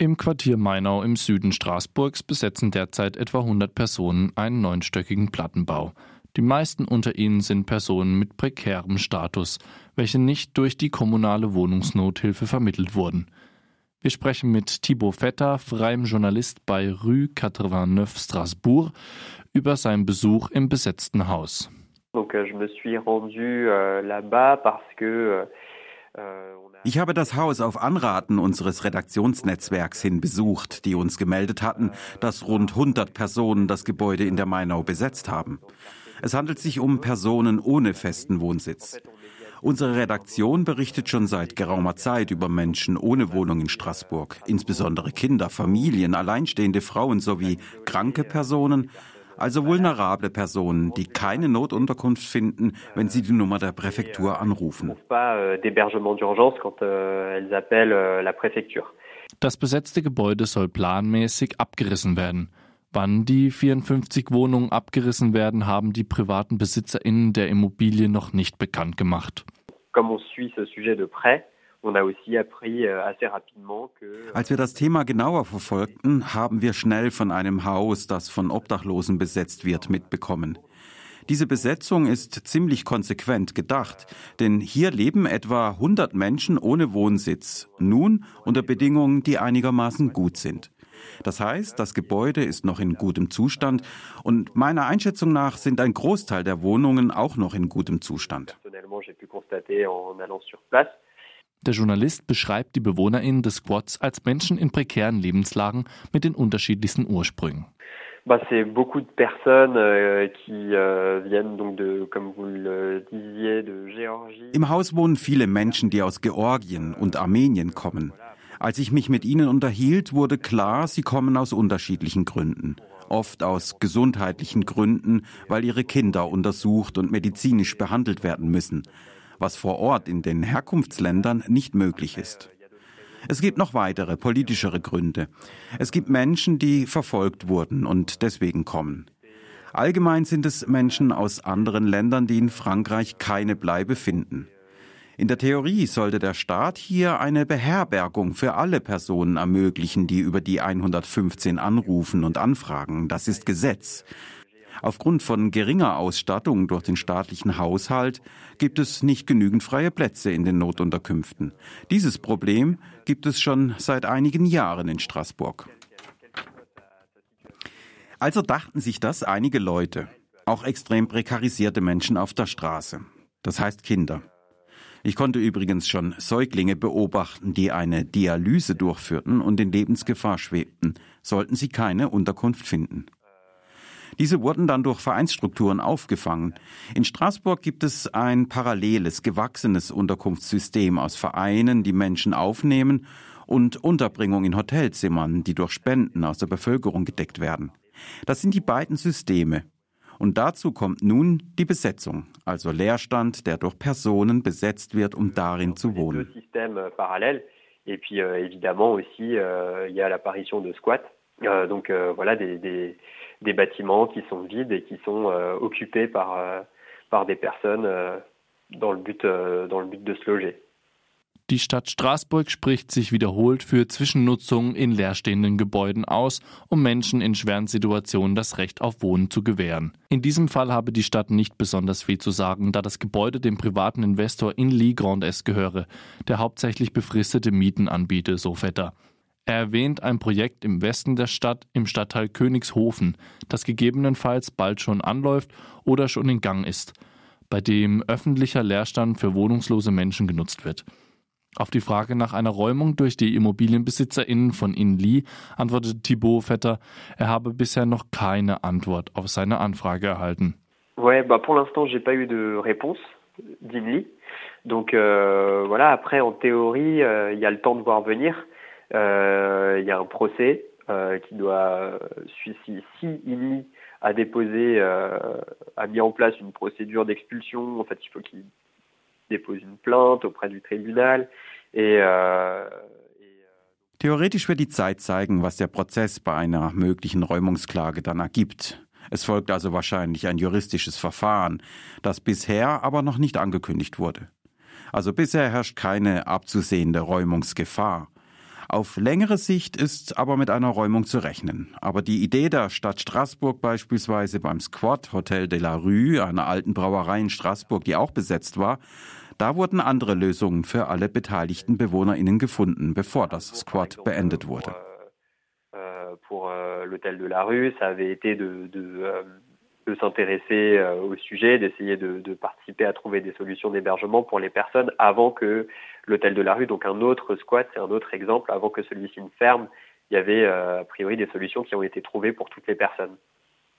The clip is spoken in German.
Im Quartier Mainau im Süden Straßburgs besetzen derzeit etwa 100 Personen einen neunstöckigen Plattenbau. Die meisten unter ihnen sind Personen mit prekärem Status, welche nicht durch die kommunale Wohnungsnothilfe vermittelt wurden. Wir sprechen mit Thibaut Vetter, freiem Journalist bei Rue 89 Strasbourg, über seinen Besuch im besetzten Haus. Donc, je me suis rendu euh, là-bas parce que euh, ich habe das Haus auf Anraten unseres Redaktionsnetzwerks hin besucht, die uns gemeldet hatten, dass rund 100 Personen das Gebäude in der Mainau besetzt haben. Es handelt sich um Personen ohne festen Wohnsitz. Unsere Redaktion berichtet schon seit geraumer Zeit über Menschen ohne Wohnung in Straßburg, insbesondere Kinder, Familien, alleinstehende Frauen sowie kranke Personen, also vulnerable Personen, die keine Notunterkunft finden, wenn sie die Nummer der Präfektur anrufen. Euh, euh, euh, das besetzte Gebäude soll planmäßig abgerissen werden. Wann die 54 Wohnungen abgerissen werden, haben die privaten BesitzerInnen der Immobilie noch nicht bekannt gemacht. Comme on suit ce sujet de près, Als wir das Thema genauer verfolgten, haben wir schnell von einem Haus, das von Obdachlosen besetzt wird, mitbekommen. Diese Besetzung ist ziemlich konsequent gedacht, denn hier leben etwa 100 Menschen ohne Wohnsitz, nun unter Bedingungen, die einigermaßen gut sind. Das heißt, das Gebäude ist noch in gutem Zustand und meiner Einschätzung nach sind ein Großteil der Wohnungen auch noch in gutem Zustand. Der Journalist beschreibt die BewohnerInnen des Squats als Menschen in prekären Lebenslagen mit den unterschiedlichsten Ursprüngen. Euh, euh, Im Haus wohnen viele Menschen, die aus Georgien und Armenien kommen. Als ich mich mit ihnen unterhielt, wurde klar, sie kommen aus unterschiedlichen Gründen. Oft aus gesundheitlichen Gründen, weil ihre Kinder untersucht und medizinisch behandelt werden müssen was vor Ort in den Herkunftsländern nicht möglich ist. Es gibt noch weitere politischere Gründe. Es gibt Menschen, die verfolgt wurden und deswegen kommen. Allgemein sind es Menschen aus anderen Ländern, die in Frankreich keine Bleibe finden. In der Theorie sollte der Staat hier eine Beherbergung für alle Personen ermöglichen, die über die 115 anrufen und anfragen. Das ist Gesetz. Aufgrund von geringer Ausstattung durch den staatlichen Haushalt gibt es nicht genügend freie Plätze in den Notunterkünften. Dieses Problem gibt es schon seit einigen Jahren in Straßburg. Also dachten sich das einige Leute, auch extrem prekarisierte Menschen auf der Straße, das heißt Kinder. Ich konnte übrigens schon Säuglinge beobachten, die eine Dialyse durchführten und in Lebensgefahr schwebten, sollten sie keine Unterkunft finden. Diese wurden dann durch Vereinsstrukturen aufgefangen. In Straßburg gibt es ein paralleles, gewachsenes Unterkunftssystem aus Vereinen, die Menschen aufnehmen und Unterbringung in Hotelzimmern, die durch Spenden aus der Bevölkerung gedeckt werden. Das sind die beiden Systeme. Und dazu kommt nun die Besetzung, also Leerstand, der durch Personen besetzt wird, um darin zu wohnen. Et puis euh, évidemment aussi, euh, il y a l'apparition de squats. Euh, donc euh, voilà des, des, des bâtiments qui sont vides et qui sont euh, occupés par, par des personnes dans, le but, dans le but de se loger. Die Stadt Straßburg spricht sich wiederholt für Zwischennutzung in leerstehenden Gebäuden aus, um Menschen in schweren Situationen das Recht auf Wohnen zu gewähren. In diesem Fall habe die Stadt nicht besonders viel zu sagen, da das Gebäude dem privaten Investor in Lee Grand S gehöre, der hauptsächlich befristete Mieten anbiete, so Vetter. Er erwähnt ein Projekt im Westen der Stadt im Stadtteil Königshofen, das gegebenenfalls bald schon anläuft oder schon in Gang ist, bei dem öffentlicher Leerstand für wohnungslose Menschen genutzt wird. Auf die Frage nach einer Räumung durch die ImmobilienbesitzerInnen von Inli antwortete Thibaut Vetter, er habe bisher noch keine Antwort auf seine Anfrage erhalten. Ouais, bah pour l'instant, j'ai pas eu de réponse d'Inli. Donc euh, voilà, après en théorie, euh, il y a le temps de voir venir. Euh, il y a un procès euh, qui doit, si, si INI a déposé, euh, a mis en place une procédure d'expulsion, en fait, il faut qu'il dépose une plainte auprès du tribunal et euh, Theoretisch wird die Zeit zeigen, was der Prozess bei einer möglichen Räumungsklage dann ergibt. Es folgt also wahrscheinlich ein juristisches Verfahren, das bisher aber noch nicht angekündigt wurde. Also bisher herrscht keine abzusehende Räumungsgefahr. Auf längere Sicht ist aber mit einer Räumung zu rechnen. Aber die Idee der Stadt Straßburg beispielsweise beim Squat Hotel de la Rue, einer alten Brauerei in Straßburg, die auch besetzt war, da wurden andere Lösungen für alle beteiligten BewohnerInnen gefunden, bevor das Squat beendet wurde. Euh, pour euh, l'hôtel de la rue, ça avait été de, de, euh, de s'intéresser au sujet, d'essayer de, participer à trouver des solutions d'hébergement pour les personnes avant que l'hôtel de la rue, donc un autre squat, c'est un autre exemple, avant que celui-ci ne ferme, il y avait a priori des solutions qui ont été trouvées pour toutes les personnes.